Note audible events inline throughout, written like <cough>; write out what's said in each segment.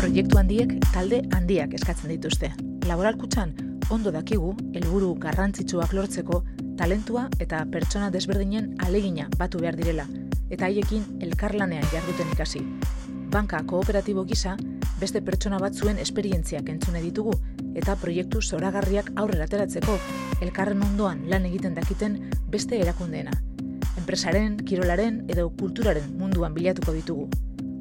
Proiektu handiek talde handiak eskatzen dituzte. Laboralkutxan ondo dakigu helburu garrantzitsuak lortzeko talentua eta pertsona desberdinen alegina batu behar direla eta haiekin elkarlanean jarduten ikasi. Banka kooperatibo gisa beste pertsona batzuen esperientziak entzune ditugu eta proiektu zoragarriak aurrera ateratzeko elkarren ondoan lan egiten dakiten beste erakundeena. Enpresaren, kirolaren edo kulturaren munduan bilatuko ditugu.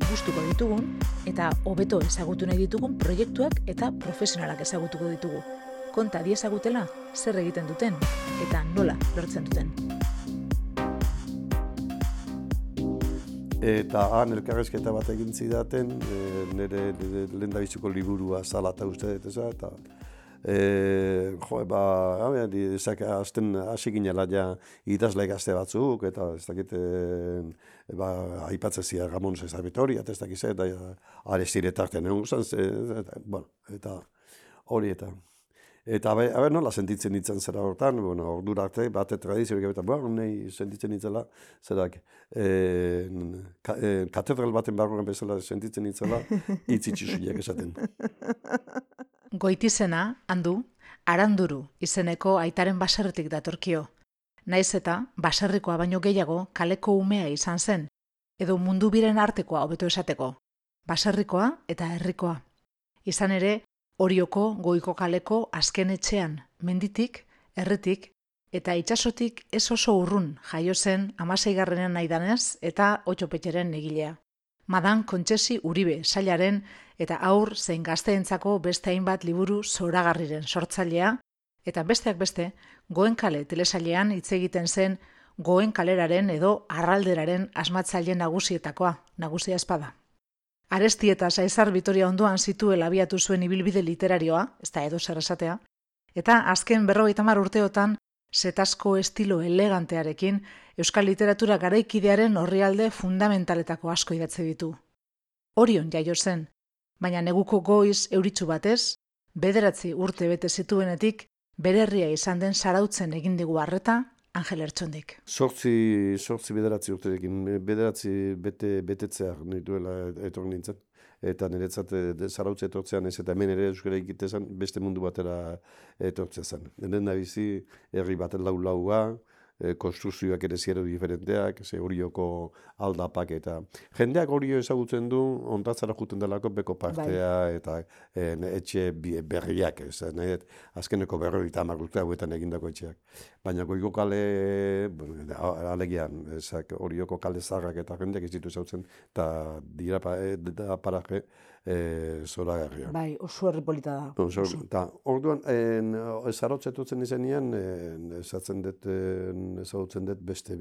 Gustuko ditugun eta hobeto ezagutu nahi ditugun proiektuak eta profesionalak ezagutuko ditugu. Konta diezagutela zer egiten duten eta nola lortzen duten. Eta han elkarrezketa bat egin zidaten, e, nire, nire lehen liburua salata uste dut eta e, jo, ba, ja, ezak, azten hasi ginela ja idazle gazte batzuk, eta ez dakit, e, ba, aipatzen zia Ramon Cesar Vitoria, eta ez dakit, eta ja, arestire tarten egon eta, bueno, eta hori eta. Eta abe, abe nola sentitzen ditzen zera hortan, bueno, ordura arte, bate tradizio, eta bueno, nahi sentitzen ditzela, zerak, e, ka, e, katedral baten barruan bezala sentitzen ditzela, <laughs> itzitsusiak esaten. Goitizena, handu, aranduru izeneko aitaren baserritik datorkio. Naiz eta, baserrikoa baino gehiago kaleko umea izan zen, edo mundu biren artekoa hobeto esateko. Baserrikoa eta herrikoa. Izan ere, Orioko goiko kaleko azken etxean, menditik, erretik, eta itsasotik ez oso urrun jaio zen amaseigarrenen naidanez eta otxopetxeren egilea. Madan kontsesi uribe sailaren eta aur zein gazteentzako beste hainbat liburu zoragarriren sortzailea, eta besteak beste, goen kale telesailean hitz egiten zen goen kaleraren edo arralderaren asmatzaile nagusietakoa, nagusia espada. Aresti eta Saizar Vitoria ondoan zituela abiatu zuen ibilbide literarioa, ez da edo zer esatea, eta azken berrogeita mar urteotan setasko estilo elegantearekin euskal literatura garaikidearen horrialde fundamentaletako asko idatze ditu. Orion jaio zen, baina neguko goiz euritzu batez, bederatzi urte bete zituenetik, bererria izan den sarautzen egin digu harreta Angel Ertzondik. Sortzi, sortzi bederatzi urterekin, bederatzi bete, betetzea nahi duela etor nintzen. Eta niretzat zarautze etortzean ez, eta hemen ere euskara ikitezan beste mundu batera etortzea zen. Nenen nabizi, herri bat lau laua, e, konstrukzioak ere ziero diferenteak, ze horioko aldapak eta jendeak horio ezagutzen du ontatzara juten delako beko partea bai. eta e, etxe berriak, ez, nahi, azkeneko berroi eta amarrute hauetan egindako etxeak. Baina goiko kale, bueno, alegian, ezak, horioko kale zarrak eta jendeak ez ditu ezagutzen, eta dira pa, e, da paraje, e, zora garria. Bai, oso erripolita da. Oso, eta, orduan, en, zarotzetutzen izenean, ezatzen dut, ezagutzen dut beste,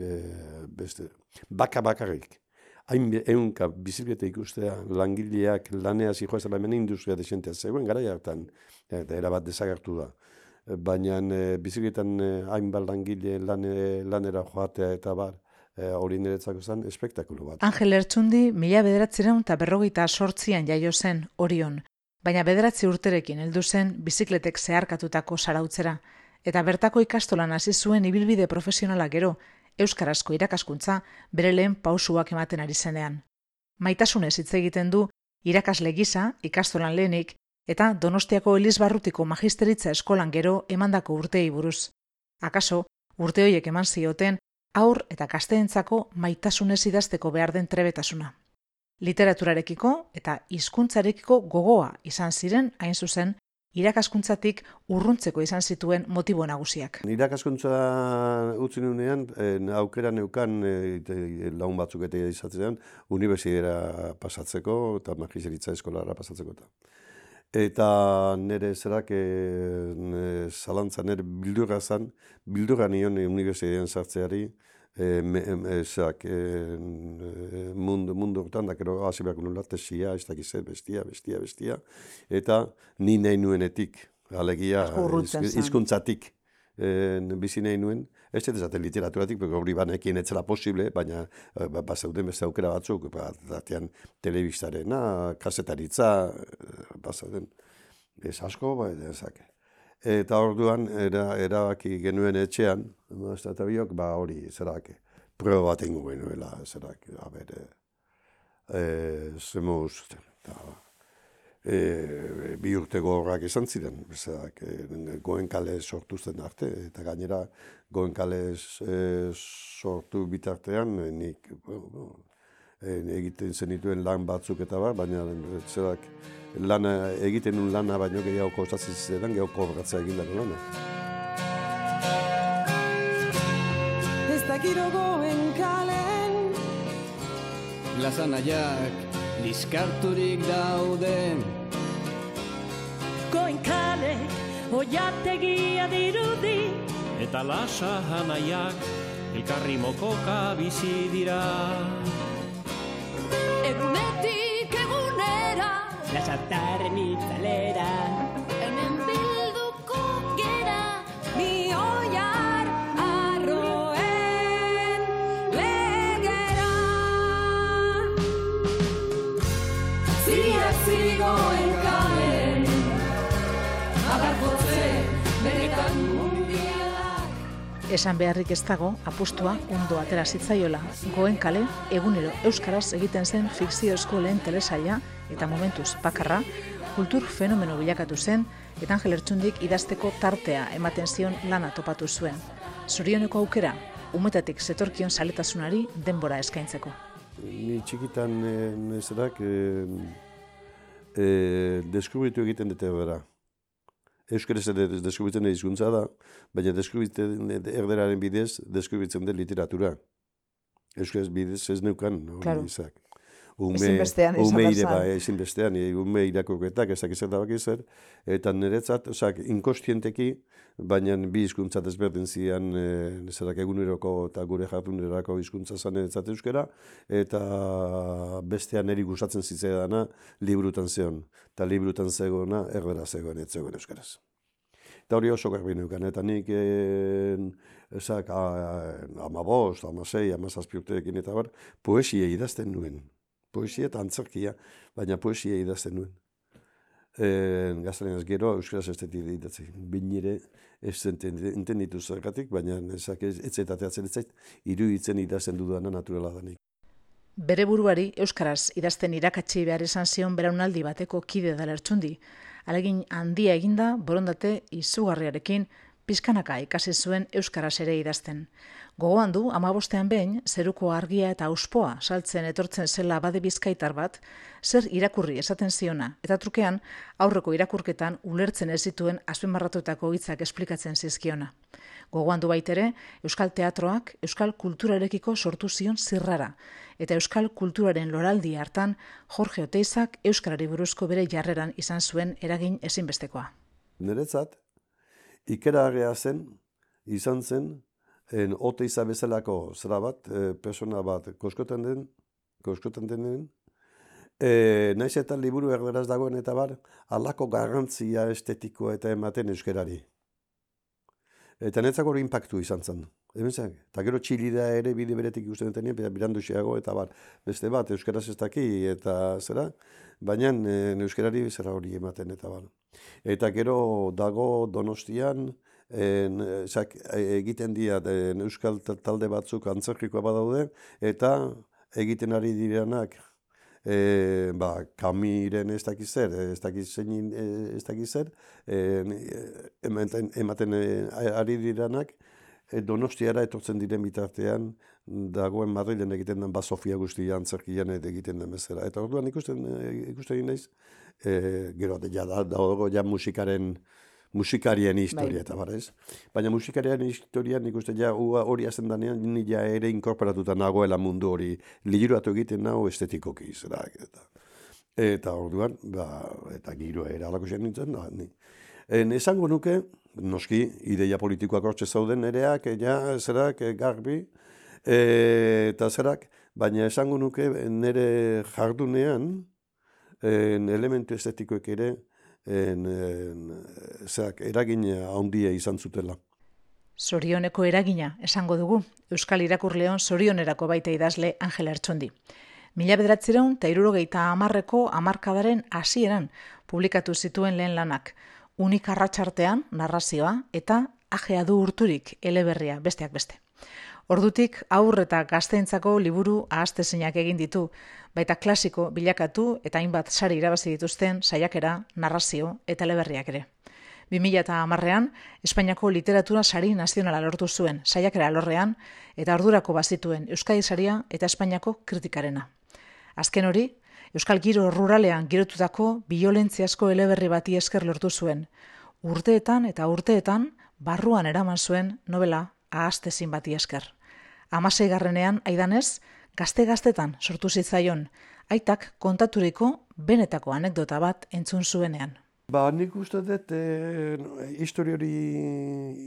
beste, baka bakarrik. Hain eunka bizikleta ikustea langileak lanea zijoa zela hemen industria desentea zegoen gara jartan, eta erabat desagertu da. Baina e, bizikletan e, hainbat langile lane, lanera joatea eta bar, hori niretzako zen espektakulo bat. Angel Ertsundi mila bederatzireun eta berrogeita sortzian jaio zen Orion, baina bederatzi urterekin heldu zen bizikletek zeharkatutako sarautzera, eta bertako ikastolan hasi zuen ibilbide profesionala gero, euskarazko irakaskuntza bere lehen pausuak ematen ari zenean. Maitasunez hitz egiten du irakasle gisa ikastolan lehenik eta Donostiako Elizbarrutiko magisteritza eskolan gero emandako urteei buruz. Akaso, urte horiek eman zioten aur eta kasteentzako maitasunez idazteko behar den trebetasuna. Literaturarekiko eta hizkuntzarekiko gogoa izan ziren hain zuzen irakaskuntzatik urruntzeko izan zituen motibo nagusiak. Irakaskuntza utzi nunean, aukera neukan e, laun batzuk eta izatzean, universidera pasatzeko eta magisteritza eskolara pasatzeko. Eta nire zerak e, zalantza nire bildurra zan, bildurra nion universidean sartzeari, ezak e, e, mundu, mundu hortan, da kero hasi behar nula, tesia, ez dakiz bestia, bestia, bestia, eta ni nahi nuenetik, alegia, izkuntzatik, e, bizi nahi nuen, ez ez ezaten literaturatik, porque hori banekin etzela posible, baina ba, zeuden beste aukera batzuk, ba, datean telebistarena, kasetaritza, ba, ez asko, ba, ezak. Eta orduan, era, erabaki genuen etxean, eta biok, ba hori, zerak, proba bat ingo genuela, zerak, a ber, e, zemuz, eta, e, bi urte gogorrak izan ziren, bezak, e, goen kale sortu zen arte, eta gainera goen kale e, sortu bitartean, nik e, egiten zenituen lan batzuk eta bar, baina zerak, lana, egiten un lana baino gehiago kostatzen ziren, gehiago kobratzea egin dara lana. Ez dakiro goen kalen. Lasanaiak liskarturik dauden Goinkalek oiategia dirudi. Eta lasa hanaiak elkarri mokoka bizi dira la chatarra en mi salera Esan beharrik ez dago, apustua ondo atera zitzaiola. Goen kale, egunero euskaraz egiten zen fikziozko lehen telesaila eta momentuz bakarra, kultur fenomeno bilakatu zen, eta Angel Ertsundik idazteko tartea ematen zion lana topatu zuen. Zorioneko aukera, umetatik zetorkion saletasunari denbora eskaintzeko. Ni txikitan e, nezerak e, e, deskubritu egiten dute bera. Euskaraz ere deskubritzen da hizkuntza da, baina deskubritzen erderaren bidez deskubritzen da literatura. Euskaraz bidez ez neukan, hori Claro. izak. Ezinbestean izan ume ire ba, ezinbestean, e, ume irakurketak, ez dakiz eta zer, eta niretzat, osak, inkostienteki, baina bi hizkuntza desberdin zian, e, zerak eguneroko eta gure jardunerako hizkuntza zan niretzat euskera, eta bestean niri gustatzen zitzaidana librutan zeon, eta librutan zegoena erbera zegoen, ez zegoen euskaraz. Eta hori oso garbi neukan, eta nik en, esak, amabost, amasei, amazazpi urterekin eta bar, poesia idazten nuen. Poesia eta antzerkia, baina poesia idazten nuen. En, gaztaren gero, euskaraz ez dut idatzi. Binire, ez entenditu zergatik, baina ezak ez, ez zait ateatzen ez zait, iruditzen idazten dudana naturala danik. Bere buruari euskaraz idazten irakatsi behar izan zion beraunaldi bateko kide da lertxundi. Alegin handia eginda borondate izugarriarekin pizkanaka ikasi zuen euskaraz ere idazten. Gogoan du amabostean behin zeruko argia eta auspoa saltzen etortzen zela bade bizkaitar bat, zer irakurri esaten ziona, eta trukean aurreko irakurketan ulertzen ez zituen azpimarratutako hitzak esplikatzen zizkiona. Gogoan du baitere, Euskal Teatroak Euskal Kulturarekiko sortu zion zirrara, eta Euskal Kulturaren loraldi hartan Jorge Oteizak Euskarari buruzko bere jarreran izan zuen eragin ezinbestekoa. Niretzat, ikeragarria zen, izan zen, en oteiza bezalako zera bat, e, persona bat koskoten den, koskoten denen, e, naiz eta liburu erderaz dagoen eta bar, alako garrantzia estetikoa eta ematen euskerari. Eta netzako hori impactu izan zen. Hemen zen, eta gero txilida ere bide beretik ikusten tenien, eta biranduxeago, eta bar, beste bat, euskaraz ez daki, eta zera, baina e, euskarari zera hori ematen, eta bar. Eta gero dago donostian, en, zak, egiten dira en, euskal ta- talde batzuk antzerkikoa badaude, eta egiten ari direnak, e, ba, kamiren ez dakiz zer, ez dakiz zein, e, ez dakiz zer, en, e, ematen, ematen e, ari direnak, e, donostiara etortzen diren bitartean, dagoen Madrilen egiten den ba Sofia guztia antzerkian egiten den bezala. Eta orduan ikusten, e, ikusten naiz, e, gero, ja, da, dago ja musikaren, musikarien historia Bai. eta bar, ez? Baina musikarien historia nik uste ja hori hasten danean ni ja ere inkorporatuta nagoela mundu hori liburatu egiten nago estetikoki zera eta eta orduan ba eta giro era alako zen nintzen da ni. En, esango nuke noski ideia politikoak hortze zauden nereak ja zerak garbi e, eta zerak baina esango nuke nere jardunean en, elementu estetikoek ere en, en, zerak, eragin handia izan zutela. Zorioneko eragina esango dugu, Euskal Irakurleon zorionerako baita idazle Angela Ertsondi. Mila bederatzireun eta irurogeita amarreko amarkadaren hasieran publikatu zituen lehen lanak. Unik arratsartean narrazioa eta ajea du urturik eleberria besteak beste. Ordutik aur eta gazteentzako liburu ahaztezinak egin ditu, baita klasiko bilakatu eta hainbat sari irabazi dituzten saiakera, narrazio eta eleberriak ere. 2010ean, Espainiako literatura sari nazionala lortu zuen saiakera lorrean eta ordurako bazituen Euskadi saria eta Espainiako kritikarena. Azken hori, Euskal Giro ruralean girotutako biolentziasko eleberri bati esker lortu zuen. Urteetan eta urteetan barruan eraman zuen novela ahaztezin bati esker. Amasei garrenean, aidanez, gazte-gaztetan sortu zitzaion, aitak kontaturiko benetako anekdota bat entzun zuenean. Ba, nik uste dut, e, histori hori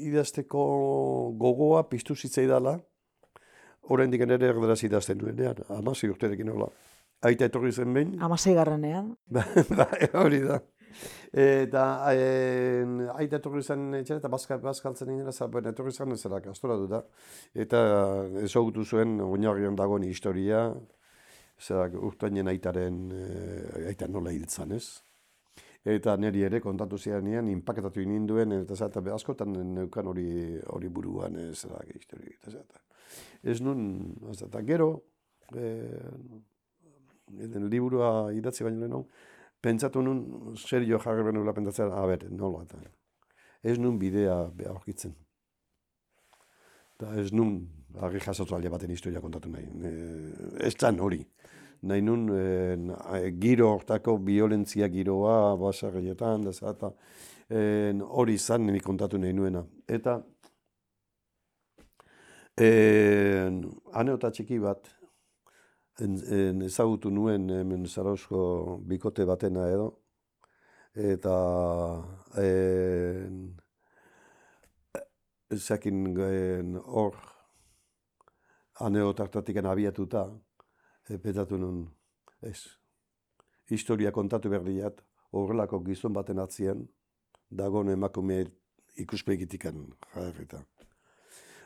idazteko gogoa piztu zitzaidala, oraindik ere erderaz idazten nuenean, amasi urterekin hola. Aita etorri zen behin. Amasei garrenean. <laughs> Ba, hori da. Eta en, aita etorri zen etxera, eta bazka, bazkaltzen nire, zaben etorri zen ezera kastora du da. Eta ezagutu zuen oinarrian dagoen historia, zerak urtainen aitaren, e, aita nola hiltzan ez. Eta niri ere kontatu zianean, inpaketatu ininduen, eta zata askotan neukan hori hori buruan ez zerak historia. Eta zata. Ez nun, eta gero, e, liburua idatzi baino lehenu, pentsatu nun, serio jarri benula pentsatzen, a ber, nola, eta ez nun bidea aurkitzen. Eta ez nun, argi jasotu alde baten historia kontatu nahi. E, ez zan hori. Nahi nun, e, giro hortako violentzia giroa, basarrietan, da zata, e, hori zan nini kontatu nahi nuena. Eta, e, aneota txiki bat, en, en ezagutu nuen hemen Zarauzko bikote batena edo, eta en, ezakin hor aneotartatik abiatuta, e, petatu nun, ez, historia kontatu behar diat, horrelako gizon baten atzien, dagoen emakume ikuspegitikan jarrita.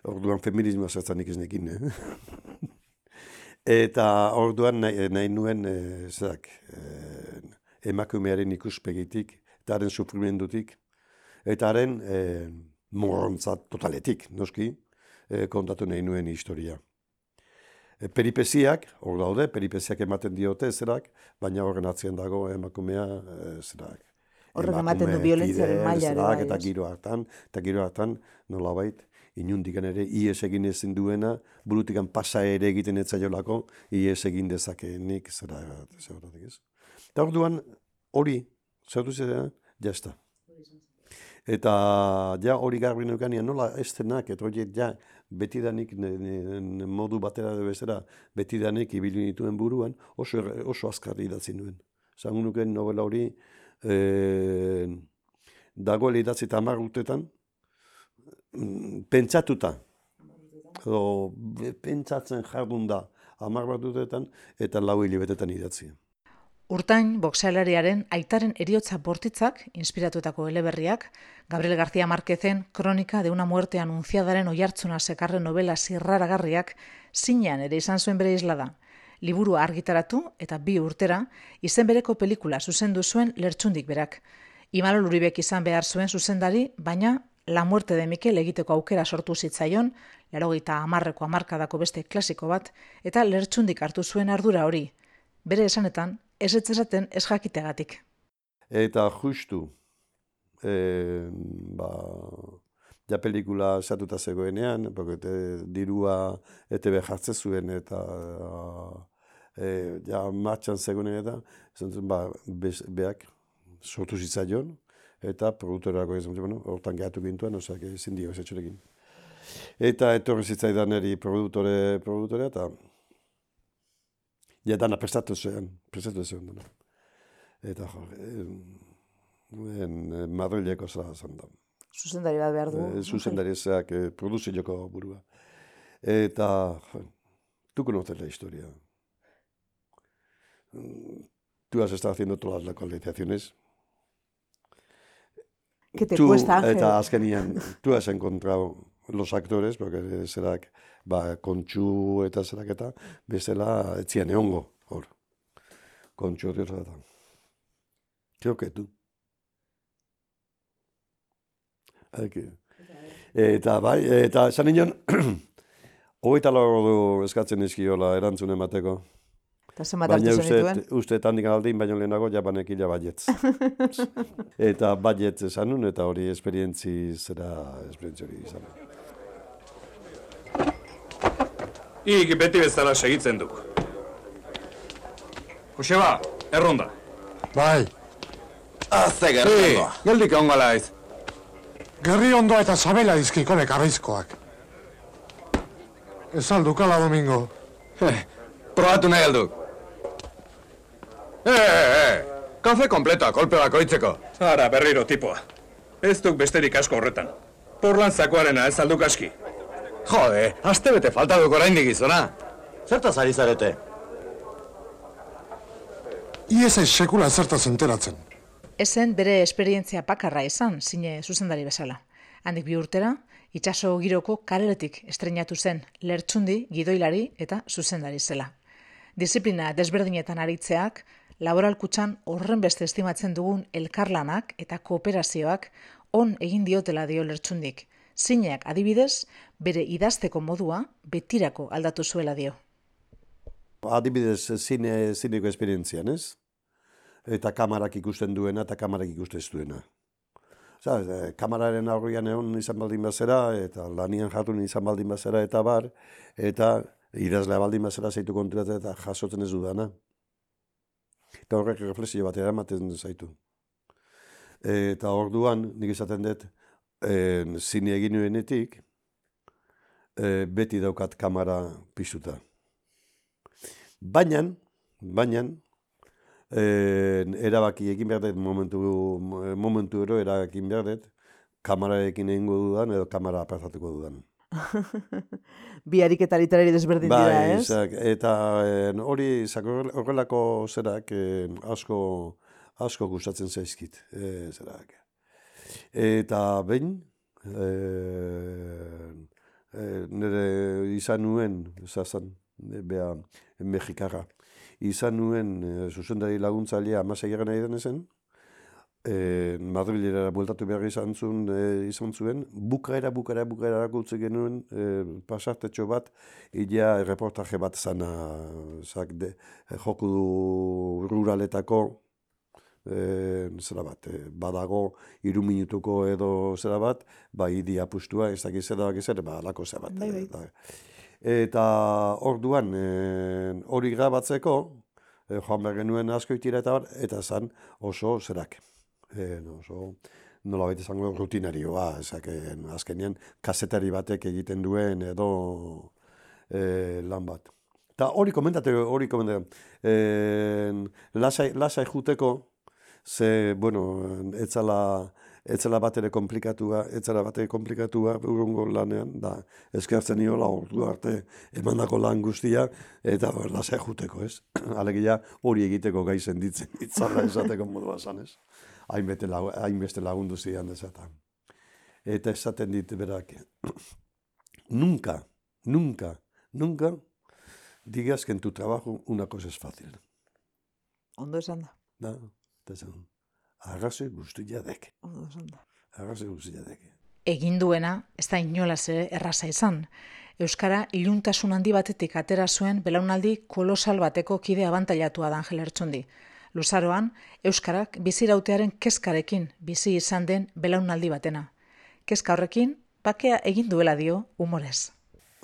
Orduan feminismoa zertzen ikiznekin, eh? <laughs> Eta orduan nahi, nahi nuen, e, zerak, e, emakumearen ikuspegitik, eta haren sufrimendutik, eta haren e, morrontzat totaletik, noski, e, kontatu nahi nuen historia. E, peripeziak, hor daude, peripeziak ematen diote zerak, baina horren atzien dago emakumea e, zerak. Horrek ematen du violentziaren maila. Bai, eta giro hartan, eta giro hartan, nolabait, inundikan ere ies egin ezin duena, burutikan pasa ere egiten ez zaiolako, ies egin dezakeenik, zera, zera, ez. Eta orduan, hori, zertu zera, jazta. Eta ja hori garbi neukan, nola ez denak, eta hori ja betidanik modu batera de bezera, betidanik ibili nituen buruan, oso, oso azkarri idatzi nuen. Zangun nuken novela hori, e, dagoela idatzi eta urtetan, Mm, pentsatuta, edo pentsatzen jardun da hamar bat dutetan, eta lau hilibetetan idatzi. Urtain, boxealariaren aitaren eriotza bortitzak, inspiratutako eleberriak, Gabriel García Márquezen kronika de una muerte anunciadaren oiartzuna sekarren novela zirraragarriak zinean ere izan zuen bere da. Liburu argitaratu eta bi urtera, izen bereko pelikula zuzendu zuen lertxundik berak. Imalo Luribek izan behar zuen zuzendari, baina La muerte de Mikel egiteko aukera sortu zitzaion, larogeita amarreko amarkadako beste klasiko bat, eta lertxundik hartu zuen ardura hori. Bere esanetan, ez etzezaten ez jakitegatik. Eta justu, e, ba, ja pelikula esatuta zegoenean, porque dirua ETB jartze zuen eta e, ja martxan zegoenean eta, ba, beak sortu zitzaion, eta produktorako ez bueno, hortan gehatu gintuen, osak ezin dio esetxorekin. Eta etorri zitzaidan eri produktore, produktore, eta ja dana prestatu zuen, prestatu zuen dana. Eta jo, en, en Madrileko zara zan da. Zuzendari bat behar du. E, zuzendari ezak, e, produzileko burua. Eta, jo, tu conoces la historia. Tú has estado haciendo todas las localizaciones, ¿Qué te tú, cuesta, Ángel? Eta azkenian, tú has encontrado los actores, porque zerak, ba, kontxu eta zerak eta, bezala, etzian eongo, hor. Kontxu hori eta. Creo que tú. Eki. Eta bai, eta esan nion, <clears throat> Hogeita ordu eskatzen izkiola erantzun emateko. Eta zenbat Baina uste, uste handik aldin, baino lehenago jabanek ila baietz. <laughs> eta baietz esan nun, eta hori esperientzi zera, esperientzi hori izan. Ik beti bezala segitzen duk. Joseba, erronda. Bai, Azte gerri. Geldik ongala ez. gerri ondoa eta sabela dizkikonek arrizkoak. Ez aldukala domingo. Probatu nahi alduk. Eh, eh, eh. Kafe kompletoa, kolpe bakoitzeko. Ara, berriro tipoa. Ez duk besterik asko horretan. Porlan zakoarena ez alduk aski. Jode, aste bete falta duk oraindik gizona. Zertaz ari zarete? Iez ez sekula zertaz enteratzen. Ezen bere esperientzia bakarra izan, zine zuzendari bezala. Handik bi urtera, itxaso giroko kareletik estrenatu zen lertxundi, gidoilari eta zuzendari zela. Disiplina desberdinetan aritzeak, laboralkutxan horren beste estimatzen dugun elkarlanak eta kooperazioak on egin diotela dio lertxundik. Zineak adibidez, bere idazteko modua betirako aldatu zuela dio. Adibidez, zine, zineko esperientzian, ez? Eta kamarak ikusten duena eta kamarak ikusten ez duena. Osa, e, kamararen aurrian egon izan baldin bazera, eta lanian jatun izan baldin bazera, eta bar, eta idazlea baldin bazera zeitu konturatzen eta jasotzen ez dudana. Eta horrek reflexio bat eramaten zaitu. Eta orduan, nik esaten dut, e, zine egin nuenetik, e, beti daukat kamara piztuta. Baina, baina, eh, erabaki egin behar dut momentu, momentu ero erabaki behar dut, kamararekin egingo dudan edo kamara apartatuko dudan. <laughs> Bi ariketa literari desberdin dira, ez? zak, eta eh, hori horrelako zerak eh, asko, asko gustatzen zaizkit. Eh, zerak. Eta behin, eh, eh, nire izan nuen, zazan, bea, Mexikarra. Izan nuen e, zuzendari laguntzailea amasei gana nahi zen, e, Madrilera bueltatu behar izan zuen, e, izan zuen, bukaera, bukaera, bukaera erakultze genuen e, pasartetxo bat, idea reportaje bat zana, zak, de, joku du ruraletako, e, zera bat, e, badago iru minutuko edo zera bat, ba, idi apustua, ez dakiz zera dakiz ere, ba, alako zera bat. Bai, bai. e, da. Eta orduan e, hori grabatzeko, e, joan behar genuen asko itira eta bar, eta zan oso zerak. E, no, oso nola baita izango rutinarioa, ezak, e, azkenean kasetari batek egiten duen edo e, lan bat. Eta hori komentate, hori komentate, e, lasai, lasai juteko, ze, bueno, etzala, etzela bat ere komplikatua, etzela bat ere komplikatua urungo lanean, da eskertzen niola ordu arte emandako lan guztia, eta ber, lasai juteko, ez? <clears throat> Alegia hori egiteko gai senditzen itzala esateko modua zan, ez? Hainbeste lagu, hainbeste lagundu zidan desatan. Eta esaten dit berak, <clears throat> nunca, nunca, nunca digas que en tu trabajo una cosa es fácil. Ondo esan da. Da, eta esan, arrazoi guztia dek. Ondo esan da. Arrazoi guztia dek. egin duena, ez da inolaz ere erraza izan. Euskara iluntasun handi batetik atera zuen belaunaldi kolosal bateko kide abantailatua da Angel Ertsundi. Luzaroan, Euskarak bizirautearen kezkarekin bizi izan den belaunaldi batena. Kezka horrekin, bakea egin duela dio humorez.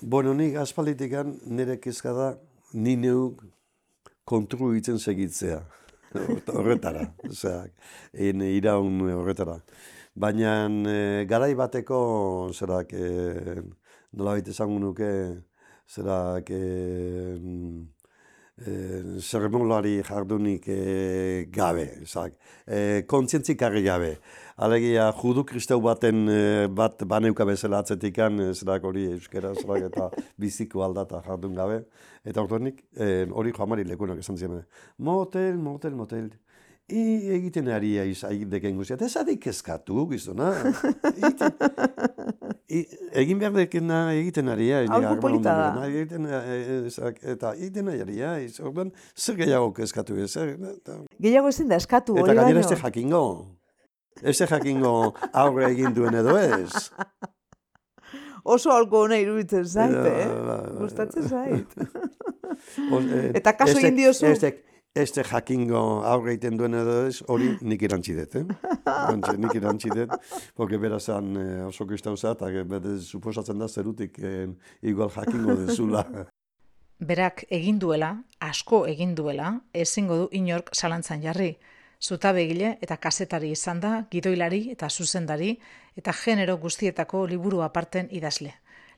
Bueno, nik aspalditikan nire kezka da ni neuk kontruitzen segitzea. <laughs> horretara, osea, en iraun horretara. Baina e, garai bateko, zerak, e, nola baita esango nuke, zerak, e, e, zerremolari jardunik e, gabe, zak, e, kontzientzikarri gabe. Alegia, judu kristau baten e, bat baneuka bezala atzetikan, e, zerak hori euskera, zerak eta <laughs> biziko aldata jardun gabe. Eta orduanik, e, hori joamari lekunak esan ziren. Motel, motel, motel. I, egiten ari deken guztia. Eta esadik eskatu, gizona. <laughs> I, egin behar dekena egiten ari. Aholku polita da. Egiten, e, e, ezak, eta egiten ari. Orduan, zer gehiago eskatu. Ez, eta, Gehiago ezin da eskatu, eta hori gainera baino. ez jakingo. Ez jakingo aurre egin duen edo ez. <laughs> Oso alko hona iruditzen zait, eh? ba, ba. Gustatzen zait. <laughs> Eh, Eta kaso egin diozu? Este, jakingo aurre egiten duen edo ez, hori nik erantzi dut, eh? Erantzi- nik erantzi dut, porque berazan eh, oso kristan zat, eta suposatzen da zerutik eh, igual jakingo dezula. <laughs> Berak egin duela, asko egin duela, ezingo du inork zalantzan jarri. Zutabegile eta kazetari izan da, gidoilari eta zuzendari eta genero guztietako liburu aparten idazle.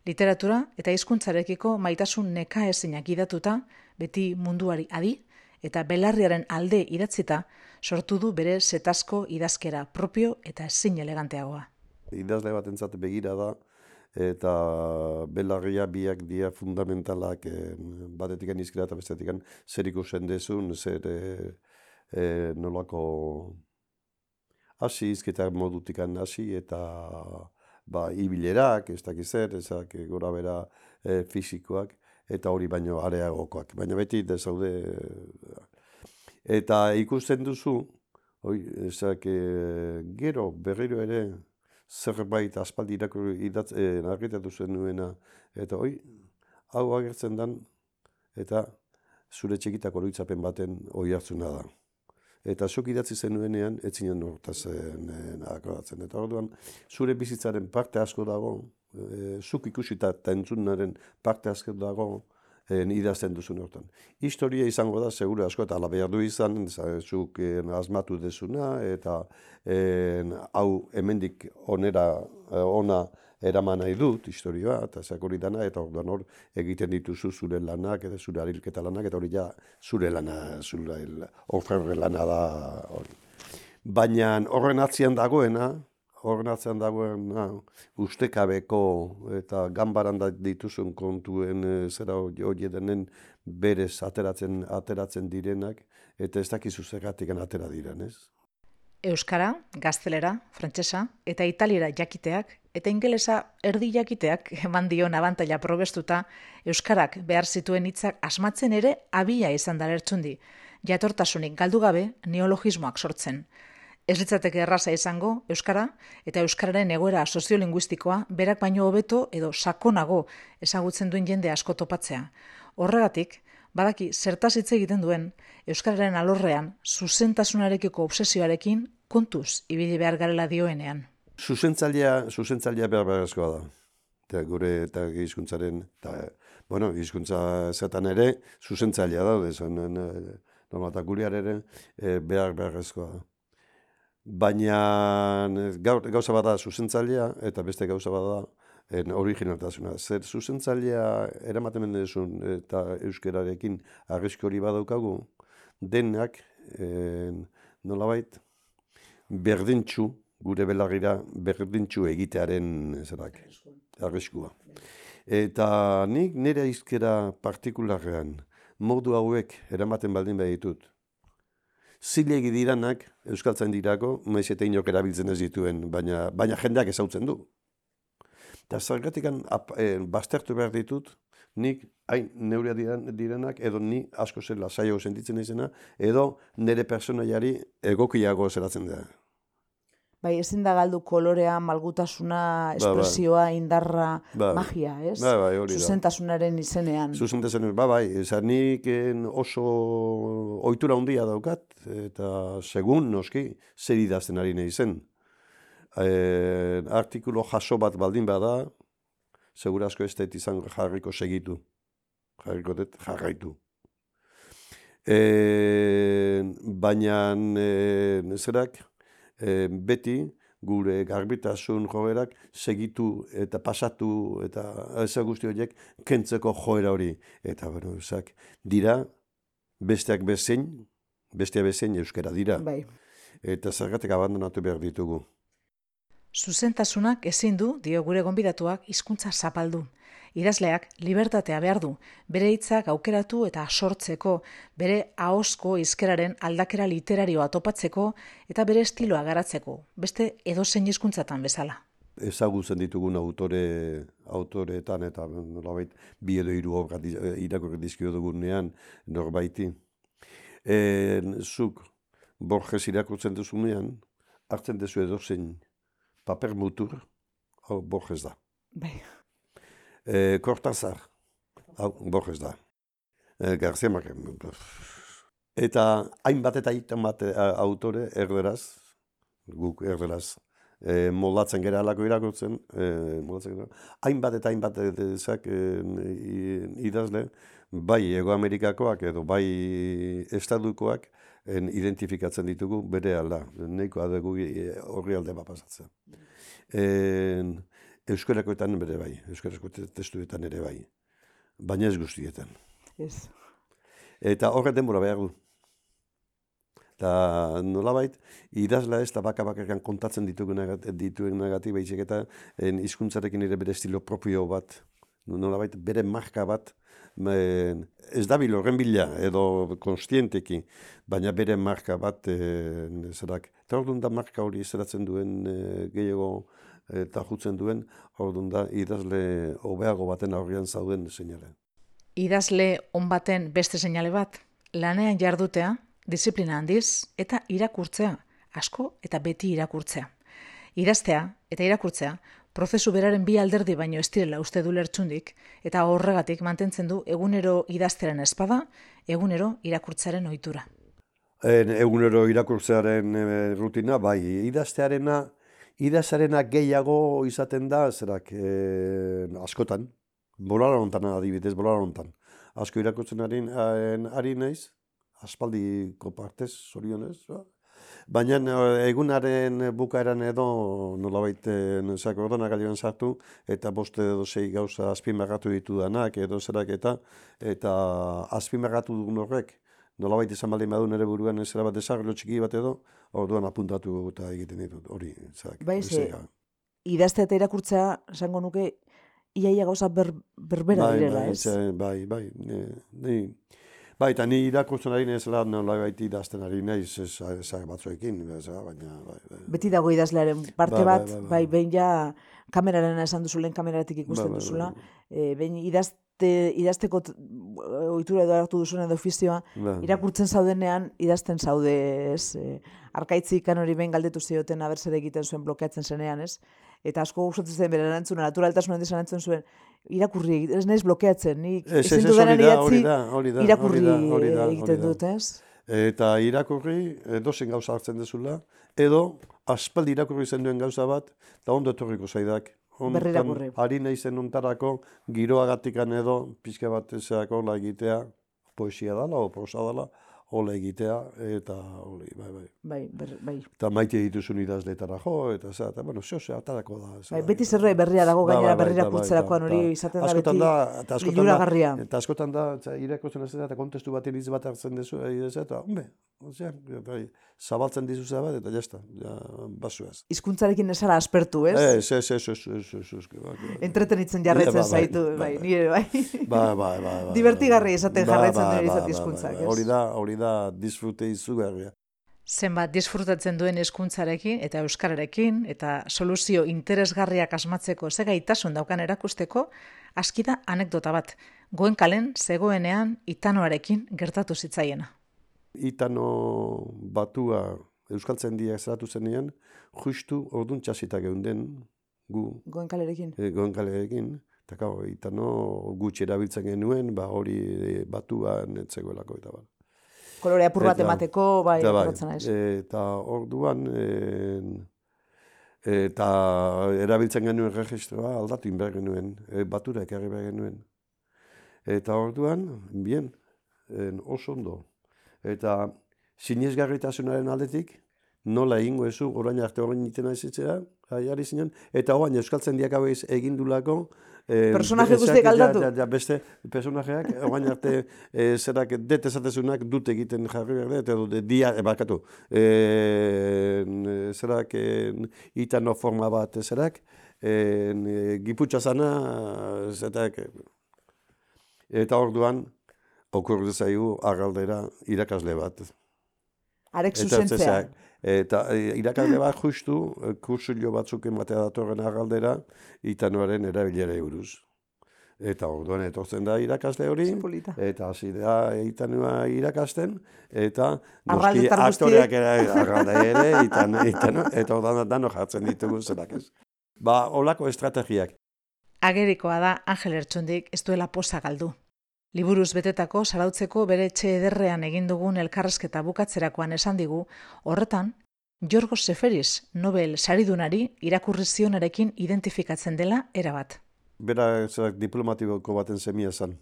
Literatura eta hizkuntzarekiko maitasun neka ezinak idatuta, beti munduari adi, eta belarriaren alde idatzita, sortu du bere setazko idazkera propio eta ezin eleganteagoa. Idazle bat entzat begira da, eta belarria biak dia fundamentalak eh, batetik izkera eta bestetik zer ikusen dezun, zer eh, eh, nolako hasi izketa modutik hasi eta ba, ibilerak, ez dakiz zer, ezak gora bera eh, fisikoak, eta hori baino areagokoak. Baina beti dezaude eh, eta ikusten duzu, hoi, ezak, eh, gero berriro ere zerbait aspaldi idatz, eh, argitatu zenuena, eta hoi, hau agertzen dan, eta zure txikitako oroitzapen baten oi hartzuna da. Eta zuk idatzi zenuenean, ez zinen hortaz akoratzen. Eta orduan, zure bizitzaren parte asko dago, e, zuk ikusita eta entzunaren parte asko dago, en, idazten duzun hortan. Historia izango da, segure asko, eta ala behar du izan, za- zuk en, asmatu dezuna, eta en, hau hemendik onera, eh, ona eraman nahi dut, historioa, eta zeak hori dana, eta orduan hor egiten dituzu zure lanak, eta zure arilketa lanak, eta hori ja zure lana, zure oferre lana da hori. Baina horren atzian dagoena, horren atzean dagoena, ustekabeko eta ganbaran da dituzun kontuen e, zera hori denen berez ateratzen, ateratzen direnak, eta ez dakizu zergatik atera diren, ez? Euskara, gaztelera, frantsesa eta italiera jakiteak eta ingelesa erdi jakiteak eman dion abantaila probestuta euskarak behar zituen hitzak asmatzen ere abia izan da lertzundi, jatortasunik galdu gabe neologismoak sortzen. Ez litzateke erraza izango euskara eta euskararen egoera soziolinguistikoa berak baino hobeto edo sakonago ezagutzen duen jende asko topatzea. Horregatik, badaki zertaz hitz egiten duen euskararen alorrean zuzentasunarekiko obsesioarekin kontuz ibili behar garela dioenean. Zuzentzailea, zuzentzailea behar beharrezkoa da. Eta gure eta hizkuntzaren eta bueno, hizkuntza zetan ere zuzentzailea da, desan normal eta gurear ere e, behar beharrezkoa da. Baina eh, gaur, gauza bada zuzentzailea eta beste gauza bada en originaltasuna. Zer zuzentzailea eramaten duzun eta euskerarekin arrisku hori badaukagu, denak en, nolabait berdintxu, gure belargira berdintxu egitearen zerak, arriskua. Eta nik nire izkera partikularrean modu hauek eramaten baldin baditut, zilegi diranak, euskaltzen dirako, maiz eta inok erabiltzen ez dituen, baina, baina jendeak ezautzen du. Eta zergatikan eh, baztertu behar ditut, nik hain neurea diren, direnak, edo ni asko zela saio sentitzen izena, edo nire personaiari egokiago zeratzen da. Bai, ezin da galdu kolorea, malgutasuna, espresioa, indarra, Bai. magia, ez? Bai, bai, hori da. Zuzentasunaren izenean. Zuzentazen, ba bai, ezan nik en, oso ohitura handia daukat, eta segun noski zer idazten ari nahi zen. E, artikulo jaso bat baldin bada, segura asko ez dut izan jarriko segitu. Jarriko dut jarraitu. E, baina e, zerak, e, beti gure garbitasun joerak segitu eta pasatu eta ez guzti horiek kentzeko joera hori. Eta, bueno, ezak, dira, besteak bezein, bestea bezein euskera dira. Bai. Eta zergatik abandonatu behar ditugu. Zuzentasunak ezin du, dio gure gonbidatuak, hizkuntza zapaldu. Idazleak libertatea behar du, bere hitzak aukeratu eta sortzeko, bere ahozko hizkeraren aldakera literarioa topatzeko eta bere estiloa garatzeko, beste edozein hizkuntzatan bezala. Ezagutzen ditugun autore, autoreetan eta nolabait bi edo hiru obra eh, irakurri dizkio dugunean norbaiti. E, zuk Borges irakurtzen duzunean, hartzen duzu edozein paper mutur, hau Borges da. Bai. E, Cortazar, hau, Borges da. E, García Márquez. Eta hainbat eta hainbat e, autore erderaz, guk erderaz, e, moldatzen gera alako irakurtzen, e, moldatzen gera, hainbat eta hainbat ezak e, idazle, bai Ego Amerikakoak edo bai estadukoak en, identifikatzen ditugu bere alda, nahikoa dugu e, horri alde bat pasatzen. En, euskarakoetan bere bai, euskarako te- testuetan ere bai, baina ez guztietan. Ez. Eta horre denbora behar du. Eta nolabait, idazla ez da baka bakarkan kontatzen ditugunagat- dituenagatik, baizik eta en, hizkuntzarekin ere bere estilo propio bat, nolabait bere marka bat, men, ez dabil horren bila edo konstienteki, baina bere marka bat e, zerak. Eta orduan da marka hori zeratzen duen e, gehiago eta jutzen duen, orduan da idazle hobeago baten aurrean zauden seinale. Idazle on baten beste seinale bat, lanean jardutea, disiplina handiz eta irakurtzea, asko eta beti irakurtzea. Idaztea eta irakurtzea, prozesu beraren bi alderdi baino ez direla uste du lertxundik, eta horregatik mantentzen du egunero idazteren espada, egunero irakurtzaren ohitura. En, egunero irakurtzearen e, rutina, bai, idaztearena, idazarena gehiago izaten da, zerak, e, askotan, bolara hontan adibidez, bolara hontan. Asko irakurtzen en- ari naiz, aspaldiko partez, zorionez, ba. Baina eh, egunaren bukaeran edo nolabait nezak ordenagailuan sartu eta boste edo sei gauza azpimarratu ditudanak edo zerak eta eta azpimarratu dugun horrek nolabait izan baldin badu nere buruan zera bat desarrollo txiki bat edo orduan apuntatu eta egiten ditut hori zerak. Bai, ze-. Idaztea eta irakurtzea, esango nuke, iaia gauza ber, berbera bai, direla, bai, ez? ze- bai, bai, ni, ni, bai, eta ni irakurtzen ari naiz lan nolabait idazten ari naiz ez, ez batzuekin, ez, baina, bai, bai. Beti dago idazlearen parte Bai, bai, bat, bai, bai. bai, behin ja kameraren esan duzu lehen kameratik ikusten Bai, bai, duzula, bai. e, behin idazte, idazteko t- ohitura edo hartu duzuen edo ofizioa, Bai. irakurtzen zaudenean idazten zaude, ez? E, arkaitzi ikan hori behin galdetu zioten aber zer egiten zuen blokeatzen zenean, ez? Eta asko gustatzen zen bere erantzuna, naturaltasun handiz erantzun zuen, irakurri, ez naiz blokeatzen, nik Ez, ez, da, idatzi, da, da, irakurri da, da, egiten da. dut, ez? Eta irakurri, edozein gauza hartzen dezula, edo aspaldi irakurri zen duen gauza bat, eta ondo etorriko zaidak. Hontan Berri irakurri. Ari naizen ontarako, giroagatikan edo, pixka bat ezako la egitea, poesia dala, o prosa dala, hola egitea, eta hori, bai, bai. Bai, ber, bai. Eta maite dituzun idazletara jo, eta za, eta bueno, zeo, zeo, atarako da. ez Bai, da. beti zerbait berria dago Ba, gainera ba, ba, berrira eta bai, hori izaten da beti eta askotan da, eta askotan da, eta irakurtzen ez da, eta kontestu bat iriz bat hartzen dezu, ez eta, hombre, osea, bai, zabaltzen dizu bat, eta jazta, ja, basuaz. Hizkuntzarekin esara aspertu, ez? Ez, ez, ez, ez, ez, ez, ez, bai, bai. Entretenitzen jarraitzen Ba, bai, zaitu, bai, bai, bai. nire bai. Ba, ba, ba, izaten ba, ba, izate ba, hizkuntzak, ez? Hori da, hori da, disfrute izugarria. Zenbat disfrutatzen duen hizkuntzarekin eta euskararekin eta soluzio interesgarriak asmatzeko ze gaitasun daukan erakusteko aski da anekdota bat. Goen kalen zegoenean itanoarekin gertatu zitzaiena. Itano batua Euskaltzaindia zeratu zenean, justu ordun txasita geunden, gu, Goen kalerekin. e, goenkaleekin, eta gau, itano gutxi erabiltzen genuen, ba hori e, batuan etzegoelako eta bat. Kolore apur bat emateko, bai, Eta naiz. Eta orduan, en, eta erabiltzen genuen registroa aldatu inber genuen, e, batura ekarri behar genuen. Eta orduan, bien, en, oso ondo. Eta sinesgarritasunaren aldetik, nola egingo ezu, orain arte orain iten aizitzea, ari zinen, eta orain euskaltzen diak hau egin dulako, eh, Personaje ezak- guztiak ja- aldatu? ja- ja, beste personajeak, <laughs> orain arte eh, zerak det esatezunak dut egiten jarri behar dut, de, dia, e, bakatu, eh, zerak eh, itano forma bat zerak, eh, giputxa zana, zetak, eta orduan, okurdu zaigu argaldera irakasle bat. Arek zuzentzea. Eta e, irakasle bat justu, e, kursulio batzuk ematea datorren argaldera, itanoaren erabilera buruz. Eta orduan etortzen da irakasle hori, Ze polita. eta hasi da itanua irakasten, eta Arraldetar aktoreak ere, arralde ere, itan, itano, eta orduan dano jartzen ditugu zerak ez. Ba, olako estrategiak. Agerikoa da Angel Ertsundik ez duela posa galdu. Liburuz betetako sarautzeko bere etxe ederrean egin dugun elkarrezketa bukatzerakoan esan digu, horretan, Jorgos Seferis, Nobel saridunari irakurri zionarekin identifikatzen dela erabat. Bera zerak diplomatiko baten semia zen.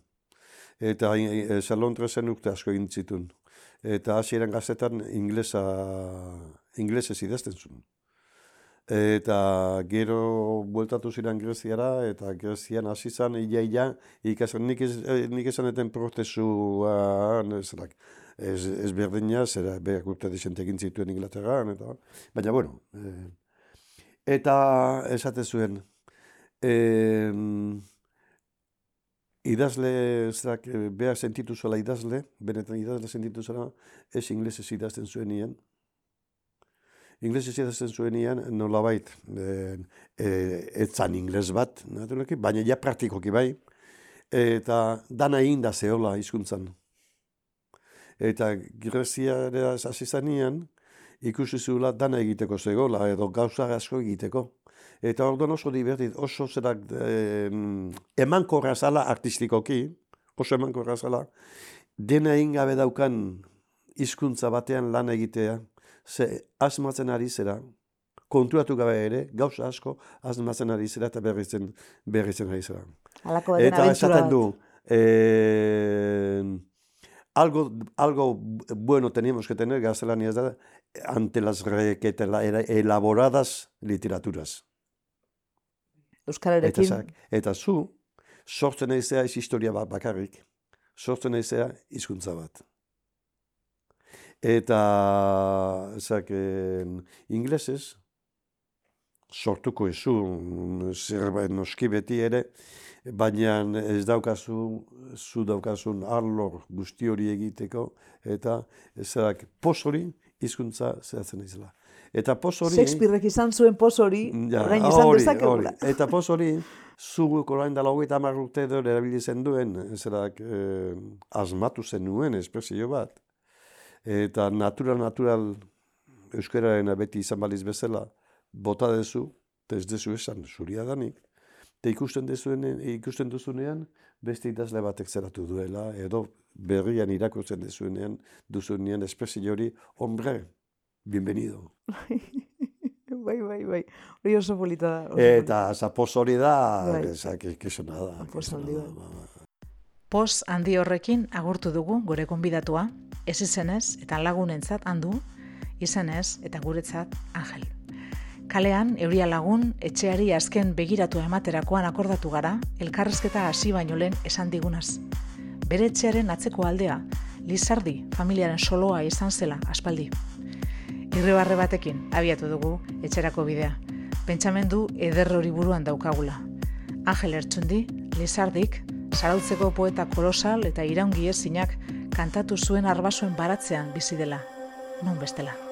Eta e, Salontresen urte asko egin zituen. Eta hasieran gazetan inglesa, inglesez idazten zuen. Eta gero bueltatu ziren Greziara, eta Grezian hasi zen, ia, ia, ikasen, nik, ez, nik esan eten zerak, ez, ez berdina, zera, behar urte desente egin zituen Inglaterran, eta, baina, bueno, eh, eta esate zuen, eh, idazle, zerak, eh, behar sentitu zuela idazle, benetan idazle sentitu zuela, ez inglesez idazten zuen nien, Inglesez idazten zuen ian, nolabait, e, e, etzan ingles bat, naturalki, baina ja praktikoki bai, eta dana egin da zehola hizkuntzan. Eta Greziara hasi zanean, ikusi zuela dana egiteko zegoela, edo gauza asko egiteko. Eta orduan oso divertit, oso zerak eh, eman zala artistikoki, oso eman zala, dena egin gabe daukan hizkuntza batean lan egitea, ze asmatzen ari zera, konturatu gabe ere, gauza asko asmatzen ari zera eta berrizen, berrizen ari zera. Baten Eta esaten du, eh, algo, algo bueno teníamos que tener, gaztelaniaz da, ante las requete elaboradas literaturas. Eta, Euskararekin, zak, eta zu, sortzen aizea ez historia bat bakarrik, sortzen aizea hizkuntza bat. Eta, zak, inglesez, sortuko ezu, zerbait noski beti ere, baina ez daukazu, zu daukazun arlor guzti hori egiteko, eta zerak pos hori hizkuntza zehatzen izela. Eta pos hori... Shakespearek izan zuen poz hori, Ja, orain izan hori, dezakegula. hori. Eta poz hori, zu orain dela hogeita hamar urte edo erabili zen duen, zerak eh, asmatu zenuen espresio bat. Eta natural, natural euskararen beti izan baliz bezala, bota dezu, eta ez dezu esan, zuria danik. Eta ikusten, dezuen, ikusten duzunean, beste idazle batek zeratu duela, edo berrian irakurtzen dezuenean, duzunean espresio hori, hombre, bienvenido. <laughs> bai, bai, bai. Hori oso polita da. Eta zapos hori da, Bai. da. Poz handi horrekin agurtu dugu gure gonbidatua, ez izenez eta lagunentzat handu, izenez eta guretzat Angel. Kalean, euria lagun, etxeari azken begiratu ematerakoan akordatu gara, elkarrezketa hasi baino lehen esan digunaz. Bere etxearen atzeko aldea, Lizardi familiaren soloa izan zela aspaldi. Irribarre batekin abiatu dugu etxerako bidea. Pentsamendu eder hori buruan daukagula. Angel Ertsundi, Lizardik, sarautzeko poeta kolosal eta iraungi ezinak kantatu zuen arbasoen baratzean bizi dela. Non bestela.